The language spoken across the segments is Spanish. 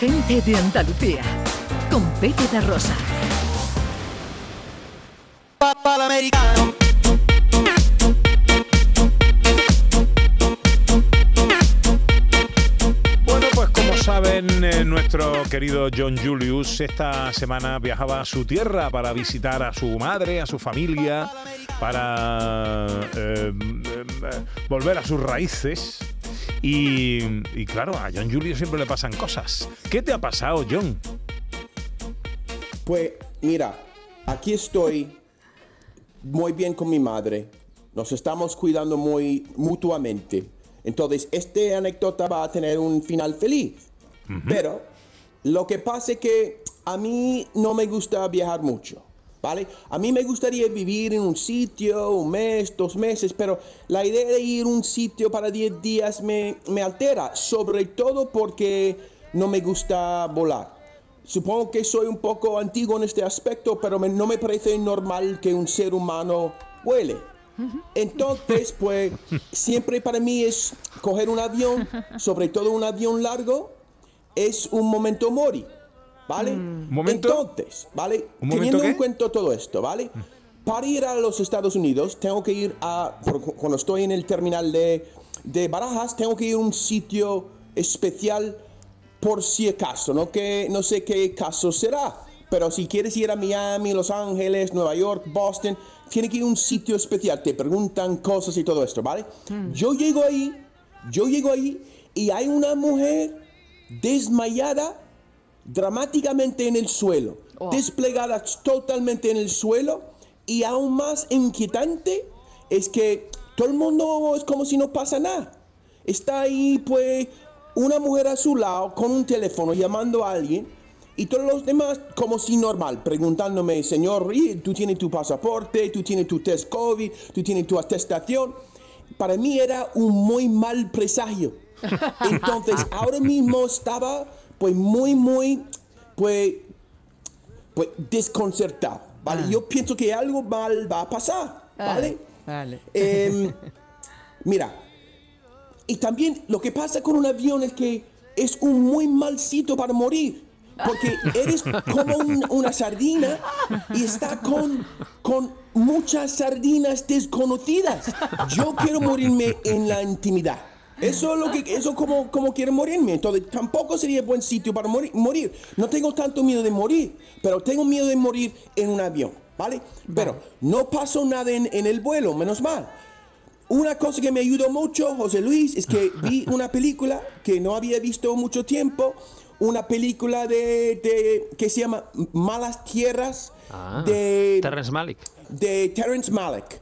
Gente de Andalucía, con Pepe da Rosa. americano. Bueno, pues como saben, eh, nuestro querido John Julius esta semana viajaba a su tierra para visitar a su madre, a su familia, para eh, eh, volver a sus raíces. Y, y claro, a John Julius siempre le pasan cosas. ¿Qué te ha pasado, John? Pues mira, aquí estoy muy bien con mi madre. Nos estamos cuidando muy mutuamente. Entonces, esta anécdota va a tener un final feliz. Pero lo que pasa es que a mí no me gusta viajar mucho. ¿Vale? A mí me gustaría vivir en un sitio, un mes, dos meses, pero la idea de ir a un sitio para 10 días me, me altera, sobre todo porque no me gusta volar. Supongo que soy un poco antiguo en este aspecto, pero me- no me parece normal que un ser humano vuele. Entonces, pues, siempre para mí es coger un avión, sobre todo un avión largo, es un momento mori, ¿vale? ¿Momento? Entonces, ¿vale? ¿Un momento Teniendo en qué? cuenta todo esto, ¿vale? Para ir a los Estados Unidos, tengo que ir a, cuando estoy en el terminal de, de Barajas, tengo que ir a un sitio especial por si acaso, no, que, no sé qué caso será, pero si quieres ir a Miami, Los Ángeles, Nueva York, Boston, tiene que ir a un sitio especial, te preguntan cosas y todo esto, ¿vale? Yo llego ahí, yo llego ahí y hay una mujer desmayada dramáticamente en el suelo, desplegada totalmente en el suelo y aún más inquietante es que todo el mundo es como si no pasa nada. Está ahí pues una mujer a su lado con un teléfono llamando a alguien y todos los demás como si normal, preguntándome, señor, ¿y tú tienes tu pasaporte, tú tienes tu test COVID, tú tienes tu atestación. Para mí era un muy mal presagio. Entonces, ahora mismo estaba pues muy, muy, pues, pues desconcertado, ¿vale? Yo pienso que algo mal va a pasar, ¿vale? Vale. Em, mira, y también lo que pasa con un avión es que es un muy mal sitio para morir. Porque eres como un- una sardina y está con, con muchas sardinas desconocidas. Yo quiero morirme en la intimidad. Eso es lo que, eso como, como quiero morirme. Entonces tampoco sería buen sitio para morir, morir. No tengo tanto miedo de morir, pero tengo miedo de morir en un avión, ¿vale? Pero no pasó nada en, en el vuelo, menos mal. Una cosa que me ayudó mucho, José Luis, es que vi una película que no había visto mucho tiempo, una película de, de- que se llama Malas Tierras Ah, de, Terrence Malick. de Terrence Malick.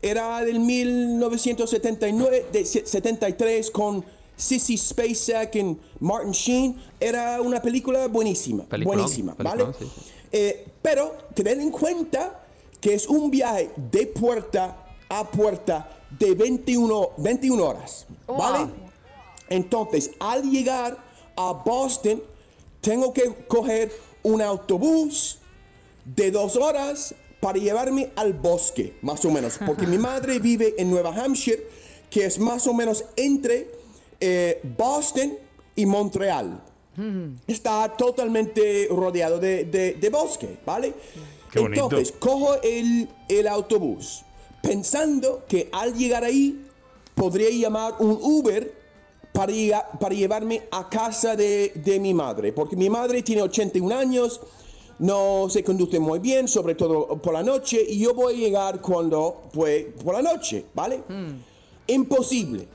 Era del 1979, de se- 73 con Sissy Spacek y Martin Sheen. Era una película buenísima, Peliculón, buenísima, peliculón, ¿vale? sí, sí. Eh, pero tener en cuenta que es un viaje de puerta a puerta de 21, 21 horas, ¿vale? Entonces, al llegar a Boston, tengo que coger un autobús de dos horas para llevarme al bosque, más o menos, porque mi madre vive en Nueva Hampshire, que es más o menos entre eh, Boston y Montreal. Está totalmente rodeado de, de- de bosque, ¿vale? Qué bonito. Entonces, cojo el, el autobús pensando que al llegar ahí podría llamar un Uber para, llegar- para llevarme a casa de, de mi madre, porque mi madre tiene 81 años, no se conduce muy bien, sobre todo por la noche, y yo voy a llegar cuando, pues, por la noche, ¿vale? Imposible,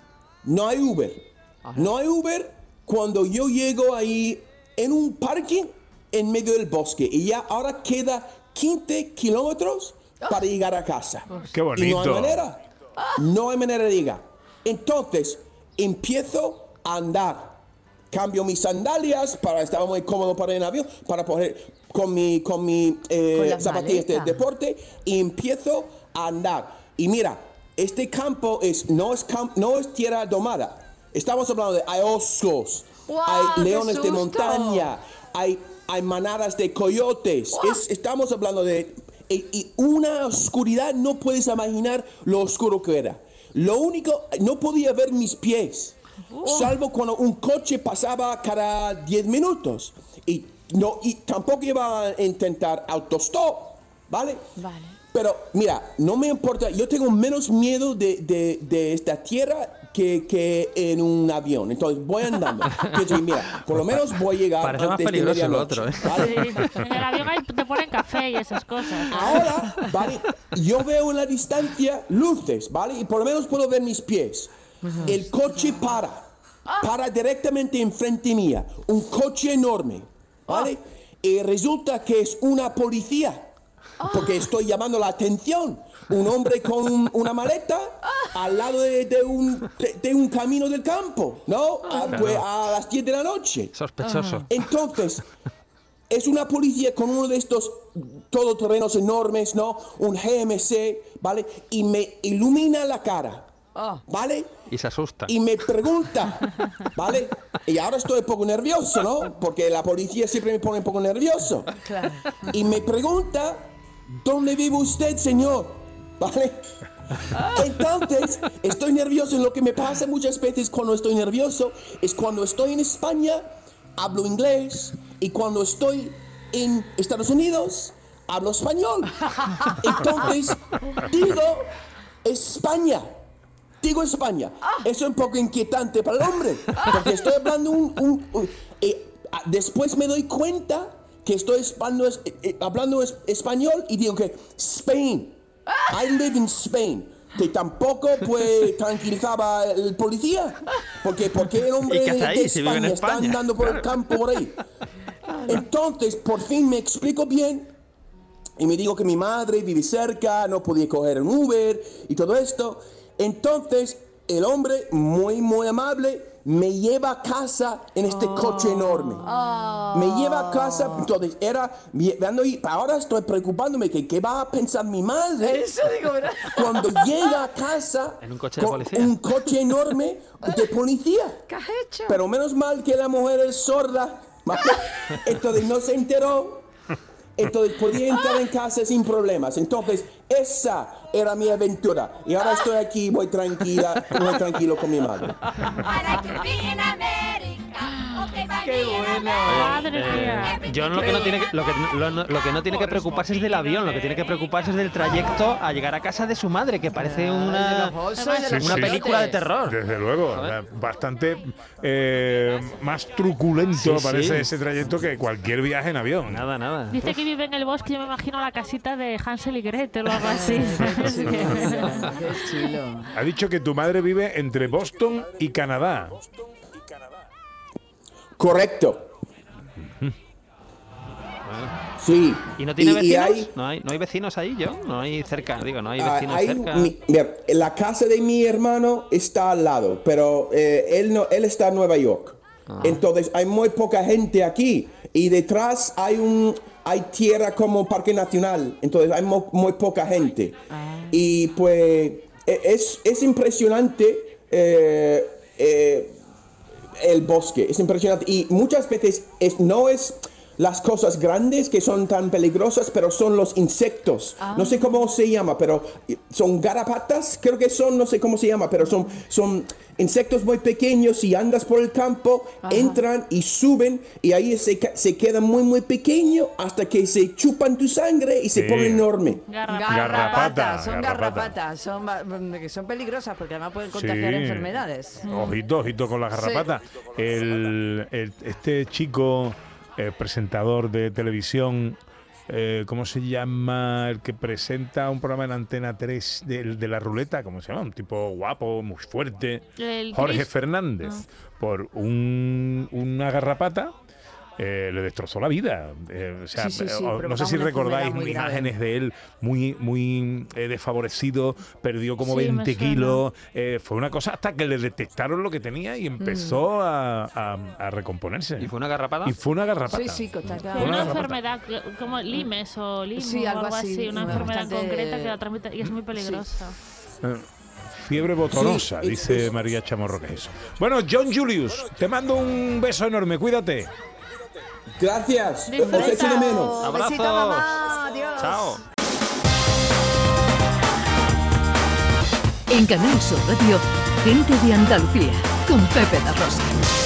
no hay Uber, no hay Uber cuando yo llego ahí en un parking en medio del bosque, y ya ahora queda 15 kilómetros para llegar a casa. Qué Y no hay bonito. manera. No hay manera de llegar. Entonces, empiezo a andar. Cambio mis sandalias para estar muy cómodo para el avión, para poner con mi, con mi eh, Con las zapatillas de deporte y empiezo a andar. Y mira, este campo es, no, es cam- no es tierra domada. Estamos hablando de hay osos, ¡Guau, hay leones de montaña, hay, hay manadas de coyotes. Es- estamos hablando de... Y, y una oscuridad, no puedes imaginar lo oscuro que era. Lo único, no podía ver mis pies. Salvo cuando un coche pasaba cada 10 minutos. Y, no, y tampoco iba a intentar autostop, ¿vale? Vale. Pero mira, no me importa, yo tengo menos miedo de, de- de esta tierra que, que en un avión. Entonces voy andando. Pienso, mira, por lo menos voy a llegar Parece más antes de peligroso el medianoche, otro, ¿eh? ¿vale? Sí, en el avión hay- te ponen café y esas cosas. Ahora, ¿vale? Yo veo en la distancia luces, ¿vale? Y por lo menos puedo ver mis pies. El coche para. Para directamente enfrente mía. Un coche enorme, ¿vale? Y resulta que es una policía. Porque estoy llamando la atención. Un hombre con un- una maleta al lado de, de un, de, de un camino del campo, ¿no? A, pues, a las 10 de la noche. Sospechoso. Entonces, es una policía con uno de estos todoterrenos enormes, ¿no? Un GMC, ¿vale? Y me ilumina la cara, ¿vale? Y se asusta. Y me pregunta, ¿vale? Y ahora estoy un poco nervioso, ¿no? Porque la policía siempre me pone un poco nervioso. Claro. Y me pregunta, ¿dónde vive usted, señor? ¿Vale? Entonces, estoy nervioso. Lo que me pasa muchas veces cuando estoy nervioso es cuando estoy en España, hablo inglés. Y cuando estoy en Estados Unidos, hablo español. Entonces, digo España. Digo España. Eso es un poco inquietante para el hombre. Porque estoy hablando un... un- un- eh, ah, después me doy cuenta que estoy hablando, es- eh, hablando es- español y digo que Spain. I live in Spain. Que tampoco pues tranquilizaba el policía. Porque, porque el hombre ¿Y qué hace de ahí si en España está España? andando por el Claro. campo por ahí. Entonces, por fin me explico bien y me digo que mi madre vive cerca, no podía coger un Uber y todo esto. Entonces, el hombre, muy, muy amable, me lleva a casa en este coche enorme. Me lleva a casa, entonces era, ahora estoy preocupándome que qué va a pensar mi madre Eso digo, ¿verdad? cuando llega a casa En un coche de policía. un coche enorme de policía. ¿Qué has hecho? Pero menos mal que la mujer es sorda. Entonces no se enteró. Entonces podía entrar en casa sin problemas. Entonces esa era mi aventura. Y ahora estoy aquí, voy tranquila, muy tranquilo con mi madre. Qué bueno. Madre mía. Eh, John lo que no tiene que, lo que, lo, no- lo que no tiene que preocuparse es del avión, lo que tiene que preocuparse es del trayecto a llegar a casa de su madre, que parece una, una sí. película de terror. Desde luego, bastante eh, más truculento Sí, sí. parece ese trayecto que cualquier viaje en avión. Nada, nada. Dice que vive en el bosque, yo me imagino la casita de Hansel y Gretel o algo así. ¿sabes? Sí, Que- qué chulo. Ha dicho que tu madre vive entre Boston y Canadá. Correcto. Sí. ¿Y no tiene y vecinos? hay- ¿No, hay, ¿No hay vecinos ahí, John? No hay cerca, digo, no hay Ah, vecinos hay- cerca. mi- mira, la casa de mi hermano está al lado, pero eh, él no, él está en Nueva York. Ah. Entonces hay muy poca gente aquí y detrás hay un hay tierra como parque nacional. Entonces hay mo- muy, poca gente Ah. y pues e- es, es impresionante. eh, el bosque. Es impresionante. Y muchas veces es, no es las cosas grandes que son tan peligrosas, pero son los insectos. No sé cómo se llama, pero son garrapatas, creo que son, no sé cómo se llama, pero son, son insectos muy pequeños y andas por el campo, entran y suben y ahí se, se queda muy, muy pequeño hasta que se chupan tu sangre y se Sí. pone enorme. Garra- Garrapata, son garrapata. garrapatas, son, que son peligrosas porque además pueden contagiar Sí. enfermedades. Ojito, ojito con la garrapata. El, el- este chico eh, presentador de televisión, eh, ¿cómo se llama? El que presenta un programa en Antena 3 de, de la ruleta, ¿cómo se llama? Un tipo guapo, muy fuerte. El Jorge Chris. Fernández. Por un- una garrapata. Eh, le destrozó la vida. Eh, o sea, Sí, sí, sí, eh, no sé si recordáis grave. imágenes de él muy, muy eh, desfavorecido, perdió como Sí, me 20 suena. kilos. eh, fue una cosa hasta que le detectaron lo que tenía y empezó a, a- a recomponerse. ¿Y fue una garrapada? Y fue una garrapata. Sí, sí, Fue Una enfermedad como limes o o algo así, así, una una enfermedad concreta que la transmite y es muy peligrosa. Eh, Fiebre botonosa, Sí, dice es- María Chamorro que es eso. Bueno, John Julius, te mando un beso enorme, cuídate. Gracias. Disfruta. Os echo de menos. Abrazos. Besito, mamá. Adiós. Chao. En Canal Sur Radio, gente de Andalucía con Pepe da Rosa.